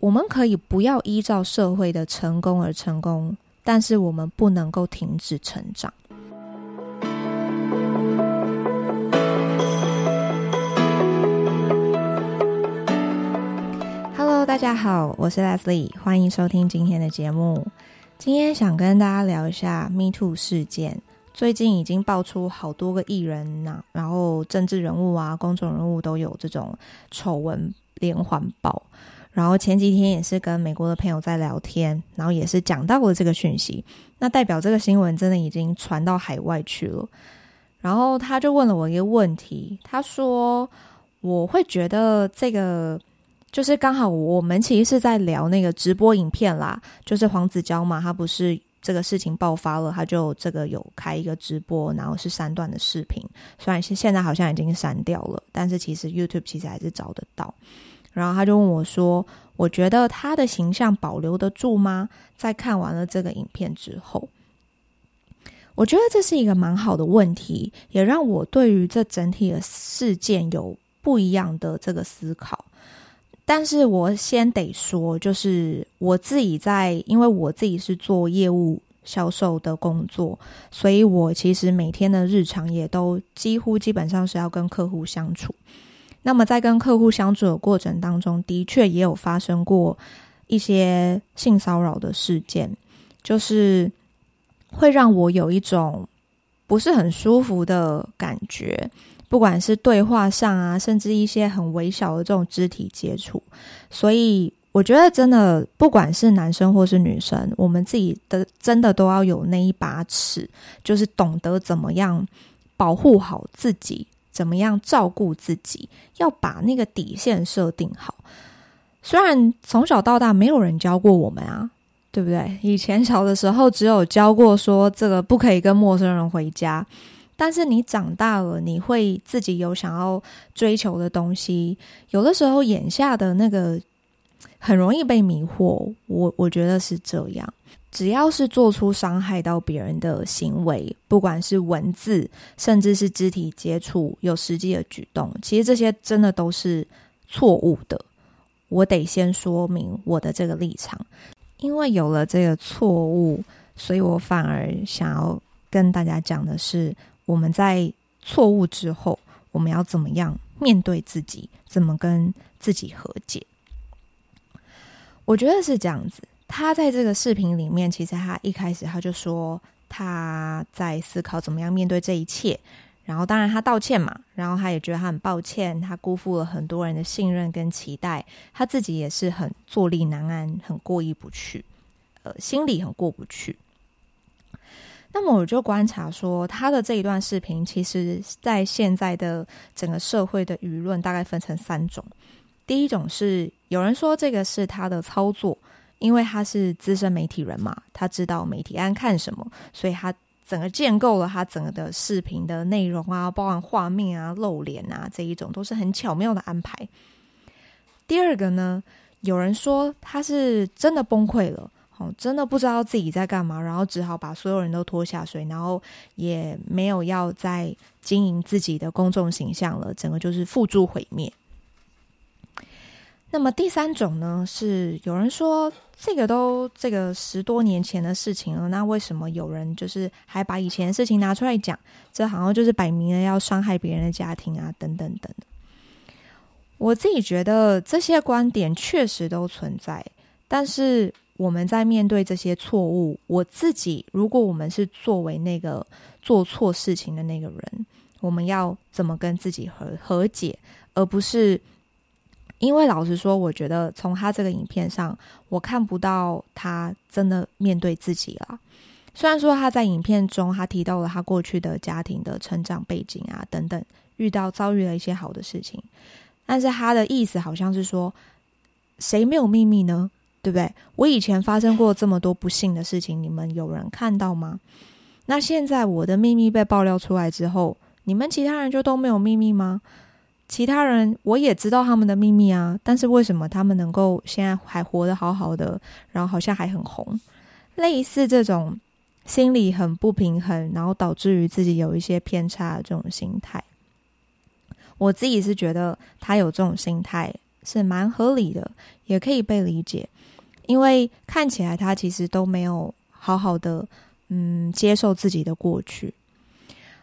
我们可以不要依照社会的成功而成功，但是我们不能够停止成长。Hello，大家好，我是 Leslie，欢迎收听今天的节目。今天想跟大家聊一下 Me Too 事件。最近已经爆出好多个艺人呐，然后政治人物啊、公众人物都有这种丑闻连环爆。然后前几天也是跟美国的朋友在聊天，然后也是讲到了这个讯息，那代表这个新闻真的已经传到海外去了。然后他就问了我一个问题，他说：“我会觉得这个就是刚好我们其实是在聊那个直播影片啦，就是黄子佼嘛，他不是。”这个事情爆发了，他就这个有开一个直播，然后是三段的视频，虽然现在好像已经删掉了，但是其实 YouTube 其实还是找得到。然后他就问我说：“我觉得他的形象保留得住吗？”在看完了这个影片之后，我觉得这是一个蛮好的问题，也让我对于这整体的事件有不一样的这个思考。但是我先得说，就是我自己在，因为我自己是做业务销售的工作，所以我其实每天的日常也都几乎基本上是要跟客户相处。那么在跟客户相处的过程当中，的确也有发生过一些性骚扰的事件，就是会让我有一种不是很舒服的感觉。不管是对话上啊，甚至一些很微小的这种肢体接触，所以我觉得真的，不管是男生或是女生，我们自己的真的都要有那一把尺，就是懂得怎么样保护好自己，怎么样照顾自己，要把那个底线设定好。虽然从小到大没有人教过我们啊，对不对？以前小的时候只有教过说这个不可以跟陌生人回家。但是你长大了，你会自己有想要追求的东西。有的时候眼下的那个很容易被迷惑，我我觉得是这样。只要是做出伤害到别人的行为，不管是文字，甚至是肢体接触，有实际的举动，其实这些真的都是错误的。我得先说明我的这个立场，因为有了这个错误，所以我反而想要跟大家讲的是。我们在错误之后，我们要怎么样面对自己？怎么跟自己和解？我觉得是这样子。他在这个视频里面，其实他一开始他就说他在思考怎么样面对这一切。然后，当然他道歉嘛，然后他也觉得他很抱歉，他辜负了很多人的信任跟期待，他自己也是很坐立难安，很过意不去，呃，心里很过不去。那么我就观察说，他的这一段视频，其实在现在的整个社会的舆论大概分成三种。第一种是有人说这个是他的操作，因为他是资深媒体人嘛，他知道媒体爱看什么，所以他整个建构了他整个的视频的内容啊，包含画面啊、露脸啊这一种，都是很巧妙的安排。第二个呢，有人说他是真的崩溃了。哦，真的不知道自己在干嘛，然后只好把所有人都拖下水，然后也没有要再经营自己的公众形象了，整个就是付诸毁灭。那么第三种呢，是有人说这个都这个十多年前的事情了，那为什么有人就是还把以前的事情拿出来讲？这好像就是摆明了要伤害别人的家庭啊，等等等。我自己觉得这些观点确实都存在，但是。我们在面对这些错误，我自己如果我们是作为那个做错事情的那个人，我们要怎么跟自己和和解，而不是因为老实说，我觉得从他这个影片上，我看不到他真的面对自己了。虽然说他在影片中他提到了他过去的家庭的成长背景啊等等，遇到遭遇了一些好的事情，但是他的意思好像是说，谁没有秘密呢？对不对？我以前发生过这么多不幸的事情，你们有人看到吗？那现在我的秘密被爆料出来之后，你们其他人就都没有秘密吗？其他人我也知道他们的秘密啊，但是为什么他们能够现在还活得好好的，然后好像还很红？类似这种心理很不平衡，然后导致于自己有一些偏差的这种心态，我自己是觉得他有这种心态。是蛮合理的，也可以被理解，因为看起来他其实都没有好好的嗯接受自己的过去。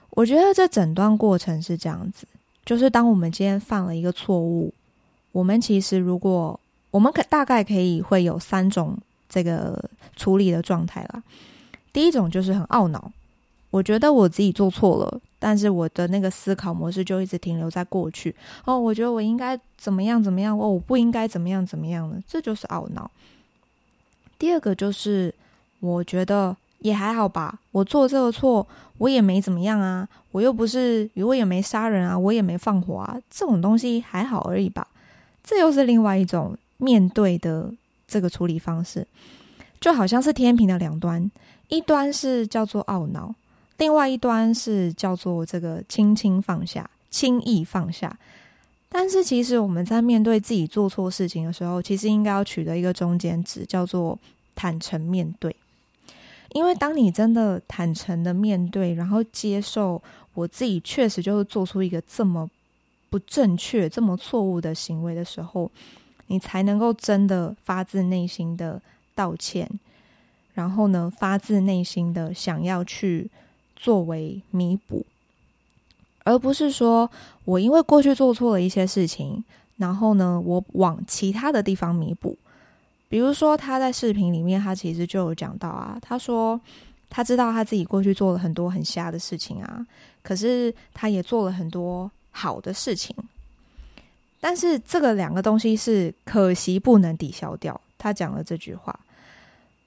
我觉得这整段过程是这样子，就是当我们今天犯了一个错误，我们其实如果我们可大概可以会有三种这个处理的状态啦。第一种就是很懊恼，我觉得我自己做错了，但是我的那个思考模式就一直停留在过去。哦，我觉得我应该怎么样怎么样，哦，我不应该怎么样怎么样的，这就是懊恼。第二个就是我觉得。也还好吧，我做这个错，我也没怎么样啊，我又不是，我也没杀人啊，我也没放火啊，这种东西还好而已吧。这又是另外一种面对的这个处理方式，就好像是天平的两端，一端是叫做懊恼，另外一端是叫做这个轻轻放下，轻易放下。但是其实我们在面对自己做错事情的时候，其实应该要取得一个中间值，叫做坦诚面对。因为当你真的坦诚的面对，然后接受我自己确实就是做出一个这么不正确、这么错误的行为的时候，你才能够真的发自内心的道歉，然后呢，发自内心的想要去作为弥补，而不是说我因为过去做错了一些事情，然后呢，我往其他的地方弥补。比如说，他在视频里面，他其实就有讲到啊，他说他知道他自己过去做了很多很瞎的事情啊，可是他也做了很多好的事情，但是这个两个东西是可惜不能抵消掉。他讲了这句话，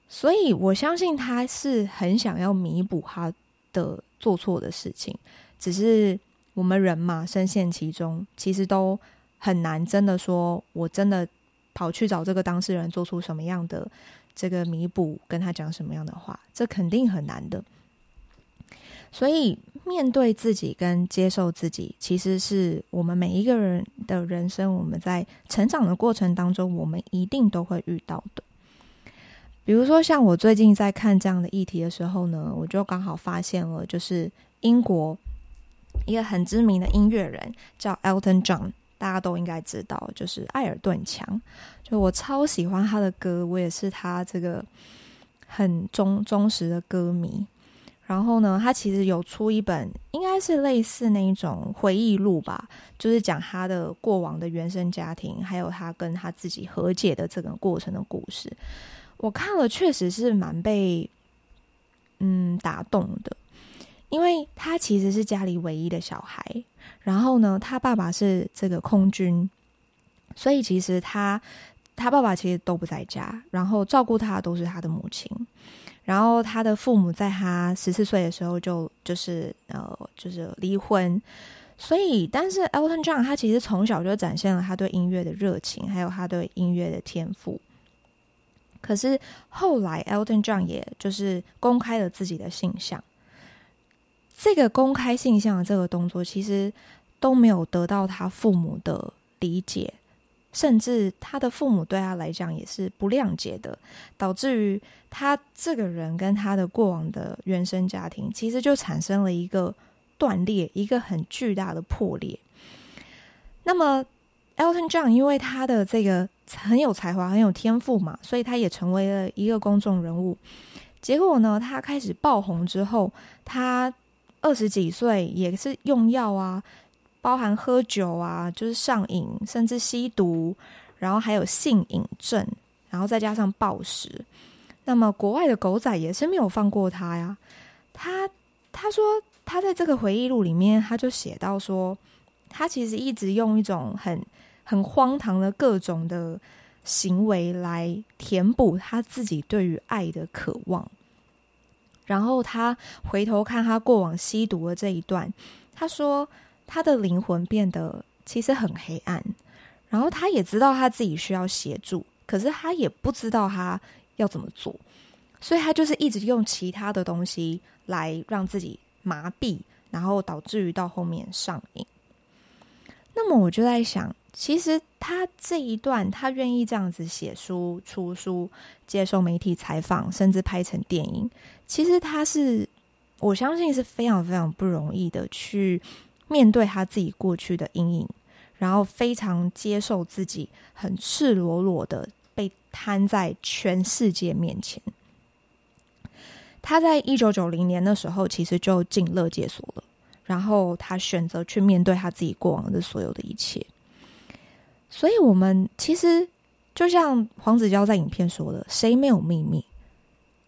所以我相信他是很想要弥补他的做错的事情，只是我们人嘛，深陷其中，其实都很难真的说，我真的。跑去找这个当事人，做出什么样的这个弥补，跟他讲什么样的话，这肯定很难的。所以，面对自己跟接受自己，其实是我们每一个人的人生，我们在成长的过程当中，我们一定都会遇到的。比如说，像我最近在看这样的议题的时候呢，我就刚好发现了，就是英国一个很知名的音乐人叫 Elton John。大家都应该知道，就是艾尔顿强，就我超喜欢他的歌，我也是他这个很忠忠实的歌迷。然后呢，他其实有出一本，应该是类似那一种回忆录吧，就是讲他的过往的原生家庭，还有他跟他自己和解的这个过程的故事。我看了，确实是蛮被嗯打动的。因为他其实是家里唯一的小孩，然后呢，他爸爸是这个空军，所以其实他他爸爸其实都不在家，然后照顾他都是他的母亲，然后他的父母在他十四岁的时候就就是呃就是离婚，所以但是 Elton John 他其实从小就展现了他对音乐的热情，还有他对音乐的天赋，可是后来 Elton John 也就是公开了自己的性向。这个公开性向的这个动作，其实都没有得到他父母的理解，甚至他的父母对他来讲也是不谅解的，导致于他这个人跟他的过往的原生家庭，其实就产生了一个断裂，一个很巨大的破裂。那么，Elton John 因为他的这个很有才华、很有天赋嘛，所以他也成为了一个公众人物。结果呢，他开始爆红之后，他二十几岁也是用药啊，包含喝酒啊，就是上瘾，甚至吸毒，然后还有性瘾症，然后再加上暴食。那么国外的狗仔也是没有放过他呀。他他说他在这个回忆录里面，他就写到说，他其实一直用一种很很荒唐的各种的行为来填补他自己对于爱的渴望。然后他回头看他过往吸毒的这一段，他说他的灵魂变得其实很黑暗，然后他也知道他自己需要协助，可是他也不知道他要怎么做，所以他就是一直用其他的东西来让自己麻痹，然后导致于到后面上瘾。那么我就在想。其实他这一段，他愿意这样子写书、出书、接受媒体采访，甚至拍成电影，其实他是我相信是非常非常不容易的，去面对他自己过去的阴影，然后非常接受自己，很赤裸裸的被摊在全世界面前。他在一九九零年的时候，其实就进乐界所了。然后他选择去面对他自己过往的所有的一切。所以，我们其实就像黄子佼在影片说的：“谁没有秘密？”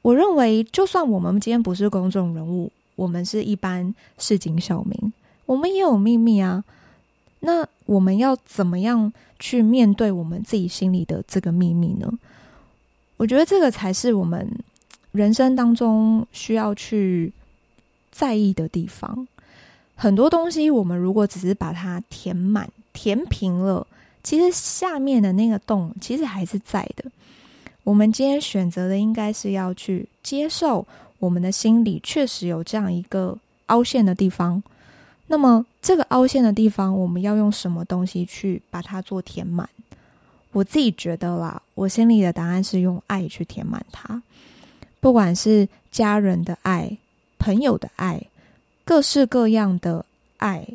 我认为，就算我们今天不是公众人物，我们是一般市井小民，我们也有秘密啊。那我们要怎么样去面对我们自己心里的这个秘密呢？我觉得这个才是我们人生当中需要去在意的地方。很多东西，我们如果只是把它填满、填平了，其实下面的那个洞其实还是在的。我们今天选择的，应该是要去接受我们的心里确实有这样一个凹陷的地方。那么，这个凹陷的地方，我们要用什么东西去把它做填满？我自己觉得啦，我心里的答案是用爱去填满它。不管是家人的爱、朋友的爱、各式各样的爱，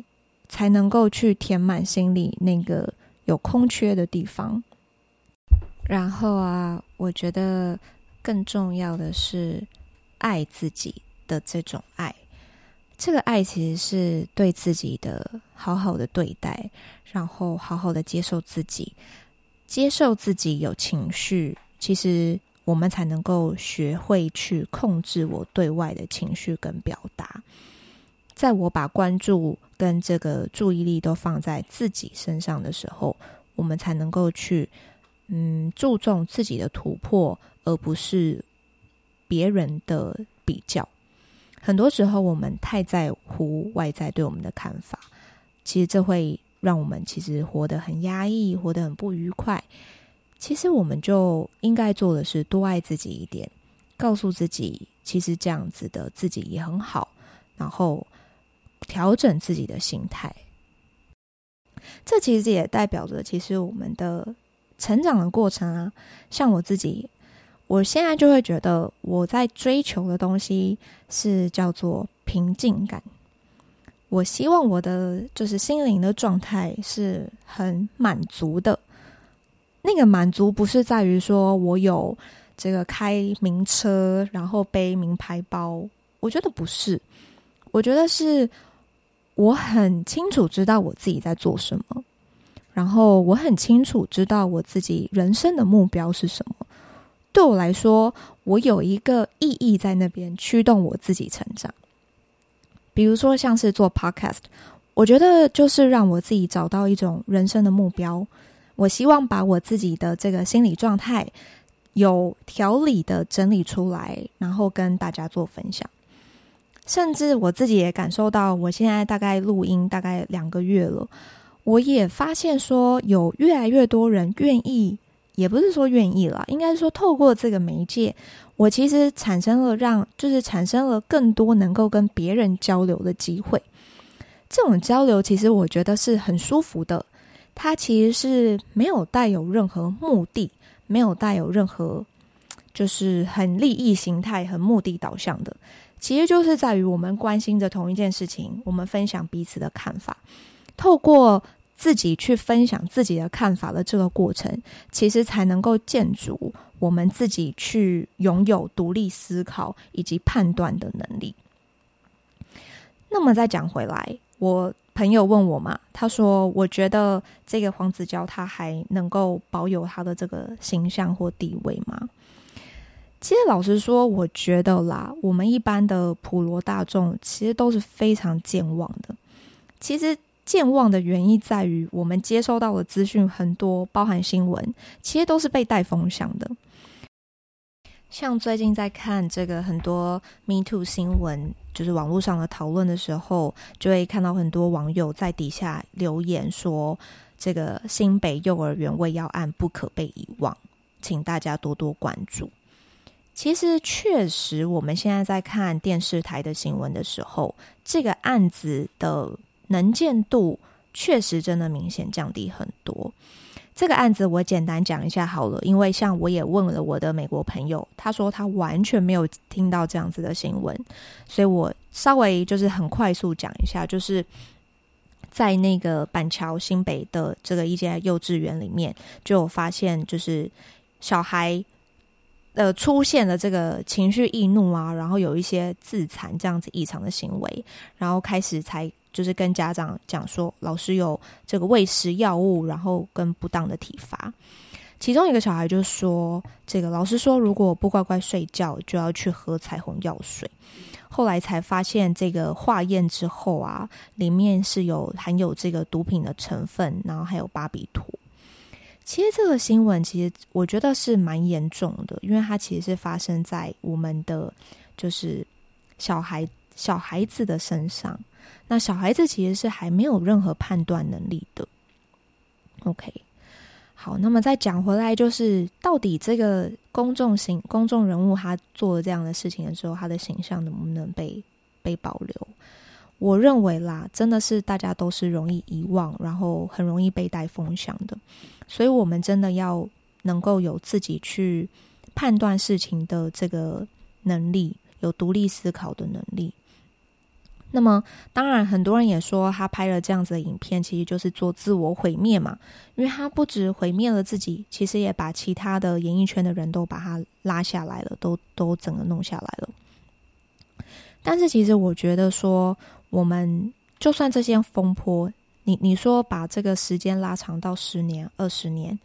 才能够去填满心里那个有空缺的地方。然后啊，我觉得更重要的是爱自己的这种爱。这个爱其实是对自己的好好的对待，然后好好的接受自己，接受自己有情绪，其实我们才能够学会去控制我对外的情绪跟表达。在我把关注跟这个注意力都放在自己身上的时候，我们才能够去嗯注重自己的突破，而不是别人的比较。很多时候，我们太在乎外在对我们的看法，其实这会让我们其实活得很压抑，活得很不愉快。其实，我们就应该做的是多爱自己一点，告诉自己，其实这样子的自己也很好，然后调整自己的心态。这其实也代表着，其实我们的成长的过程啊，像我自己。我现在就会觉得，我在追求的东西是叫做平静感。我希望我的就是心灵的状态是很满足的。那个满足不是在于说我有这个开名车，然后背名牌包。我觉得不是，我觉得是我很清楚知道我自己在做什么，然后我很清楚知道我自己人生的目标是什么。对我来说，我有一个意义在那边驱动我自己成长。比如说，像是做 podcast，我觉得就是让我自己找到一种人生的目标。我希望把我自己的这个心理状态有条理的整理出来，然后跟大家做分享。甚至我自己也感受到，我现在大概录音大概两个月了，我也发现说，有越来越多人愿意。也不是说愿意了，应该说透过这个媒介，我其实产生了让，就是产生了更多能够跟别人交流的机会。这种交流其实我觉得是很舒服的，它其实是没有带有任何目的，没有带有任何就是很利益形态、很目的导向的，其实就是在于我们关心着同一件事情，我们分享彼此的看法，透过。自己去分享自己的看法的这个过程，其实才能够建筑我们自己去拥有独立思考以及判断的能力。那么再讲回来，我朋友问我嘛，他说：“我觉得这个黄子佼他还能够保有他的这个形象或地位吗？”其实老实说，我觉得啦，我们一般的普罗大众其实都是非常健忘的。其实。健忘的原因在于，我们接收到的资讯很多，包含新闻，其实都是被带风向的。像最近在看这个很多 Me Too 新闻，就是网络上的讨论的时候，就会看到很多网友在底下留言说：“这个新北幼儿园未药案不可被遗忘，请大家多多关注。”其实，确实，我们现在在看电视台的新闻的时候，这个案子的。能见度确实真的明显降低很多。这个案子我简单讲一下好了，因为像我也问了我的美国朋友，他说他完全没有听到这样子的新闻，所以我稍微就是很快速讲一下，就是在那个板桥新北的这个一间幼稚园里面，就有发现就是小孩呃出现了这个情绪易怒啊，然后有一些自残这样子异常的行为，然后开始才就是跟家长讲说，老师有这个喂食药物，然后跟不当的体罚。其中一个小孩就说：“这个老师说，如果不乖乖睡觉，就要去喝彩虹药水。”后来才发现，这个化验之后啊，里面是有含有这个毒品的成分，然后还有巴比妥。其实这个新闻，其实我觉得是蛮严重的，因为它其实是发生在我们的就是小孩小孩子的身上。那小孩子其实是还没有任何判断能力的。OK。好，那么再讲回来，就是到底这个公众形公众人物他做了这样的事情的时候，他的形象能不能被被保留？我认为啦，真的是大家都是容易遗忘，然后很容易被带风向的，所以我们真的要能够有自己去判断事情的这个能力，有独立思考的能力。那么，当然，很多人也说他拍了这样子的影片，其实就是做自我毁灭嘛。因为他不止毁灭了自己，其实也把其他的演艺圈的人都把他拉下来了，都都整个弄下来了。但是，其实我觉得说，我们就算这些风波，你你说把这个时间拉长到十年、二十年，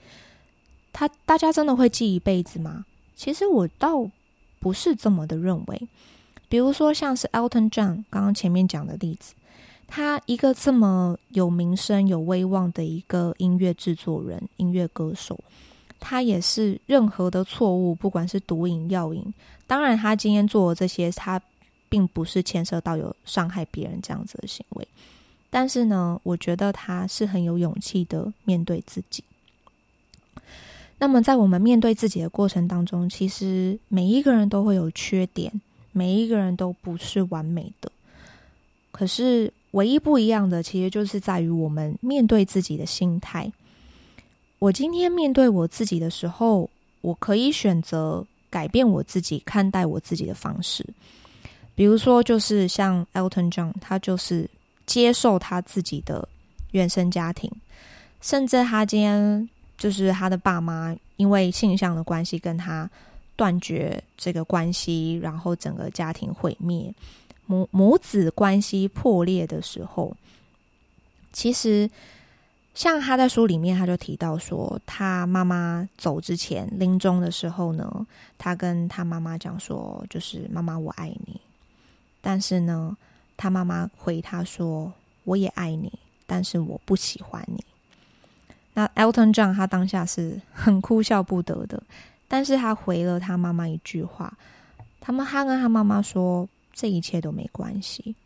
他大家真的会记一辈子吗？其实我倒不是这么的认为。比如说，像是 Elton John 刚刚前面讲的例子，他一个这么有名声、有威望的一个音乐制作人、音乐歌手，他也是任何的错误，不管是毒瘾、药瘾，当然他今天做的这些，他并不是牵涉到有伤害别人这样子的行为，但是呢，我觉得他是很有勇气的面对自己。那么，在我们面对自己的过程当中，其实每一个人都会有缺点。每一个人都不是完美的，可是唯一不一样的，其实就是在于我们面对自己的心态。我今天面对我自己的时候，我可以选择改变我自己看待我自己的方式。比如说，就是像 Elton John，他就是接受他自己的原生家庭，甚至他今天就是他的爸妈因为性向的关系跟他。断绝这个关系，然后整个家庭毁灭，母母子关系破裂的时候，其实像他在书里面他就提到说，他妈妈走之前临终的时候呢，他跟他妈妈讲说，就是妈妈我爱你，但是呢，他妈妈回他说我也爱你，但是我不喜欢你。那 Elton John 他当下是很哭笑不得的。但是他回了他妈妈一句话，他们他跟他妈妈说，这一切都没关系。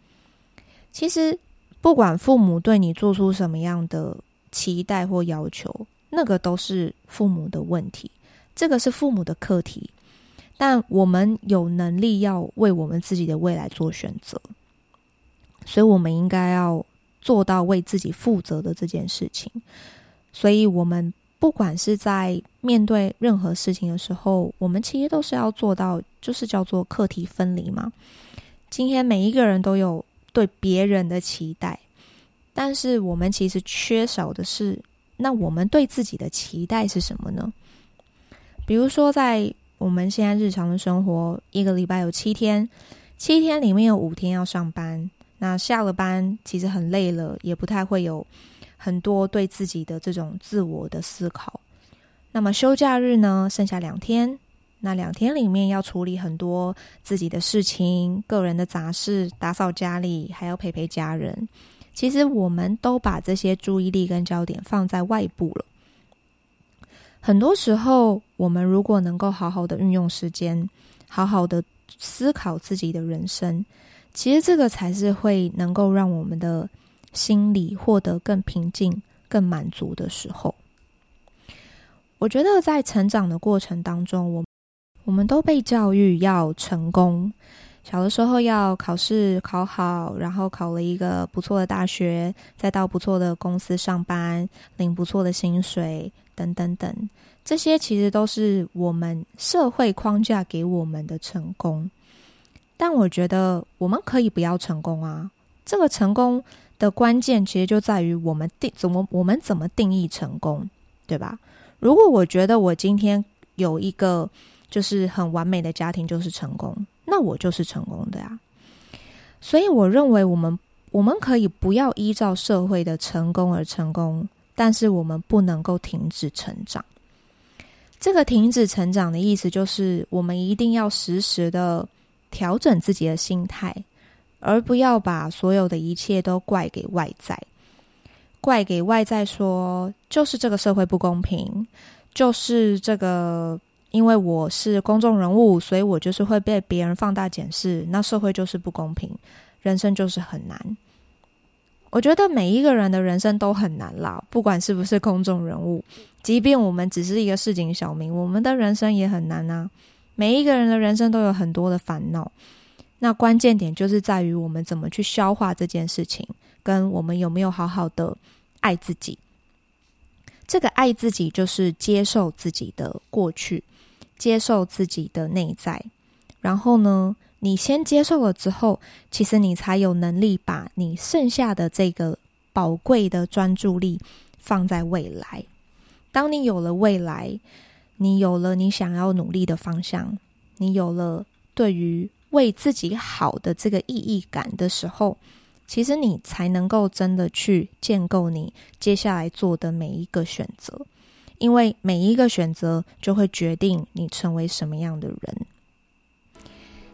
其实不管父母对你做出什么样的期待或要求，那个都是父母的问题，这个是父母的课题。但我们有能力要为我们自己的未来做选择，所以我们应该要做到为自己负责的这件事情。所以我们。不管是在面对任何事情的时候，我们其实都是要做到，就是叫做课题分离嘛。今天每一个人都有对别人的期待，但是我们其实缺少的是，那我们对自己的期待是什么呢？比如说，在我们现在日常的生活，一个礼拜有七天，七天里面有五天要上班，那下了班其实很累了，也不太会有。很多对自己的这种自我的思考，那么休假日呢，剩下两天，那两天里面要处理很多自己的事情、个人的杂事，打扫家里，还要陪陪家人。其实我们都把这些注意力跟焦点放在外部了。很多时候，我们如果能够好好的运用时间，好好的思考自己的人生，其实这个才是会能够让我们的。心里获得更平静、更满足的时候，我觉得在成长的过程当中，我我们都被教育要成功。小的时候要考试考好，然后考了一个不错的大学，再到不错的公司上班，领不错的薪水，等等等。这些其实都是我们社会框架给我们的成功。但我觉得我们可以不要成功啊，这个成功。的关键其实就在于我们定怎么我们怎么定义成功，对吧？如果我觉得我今天有一个就是很完美的家庭就是成功，那我就是成功的呀。所以我认为我们我们可以不要依照社会的成功而成功，但是我们不能够停止成长。这个停止成长的意思就是，我们一定要时时的调整自己的心态，而不要把所有的一切都怪给外在，怪给外在说，就是这个社会不公平，就是这个。因为我是公众人物，所以我就是会被别人放大检视。那社会就是不公平，人生就是很难。我觉得每一个人的人生都很难啦，不管是不是公众人物，即便我们只是一个市井小民，我们的人生也很难啊。每一个人的人生都有很多的烦恼，那关键点就是在于我们怎么去消化这件事情，跟我们有没有好好的爱自己。这个爱自己，就是接受自己的过去。接受自己的内在，然后呢，你先接受了之后，其实你才有能力把你剩下的这个宝贵的专注力放在未来。当你有了未来，你有了你想要努力的方向，你有了对于为自己好的这个意义感的时候，其实你才能够真的去建构你接下来做的每一个选择。因为每一个选择就会决定你成为什么样的人。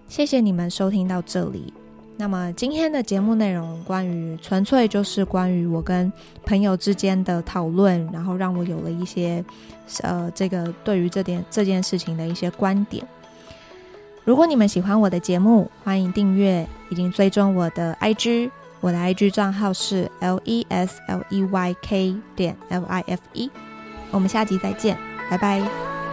谢谢你们收听到这里。那么今天的节目内容，关于纯粹就是关于我跟朋友之间的讨论，然后让我有了一些呃，这个对于这点这件事情的一些观点。如果你们喜欢我的节目，欢迎订阅，已经追踪我的 IG，我的 IG 账号是 L E S L E Y K 点 L I F E。我们下集再见，拜拜。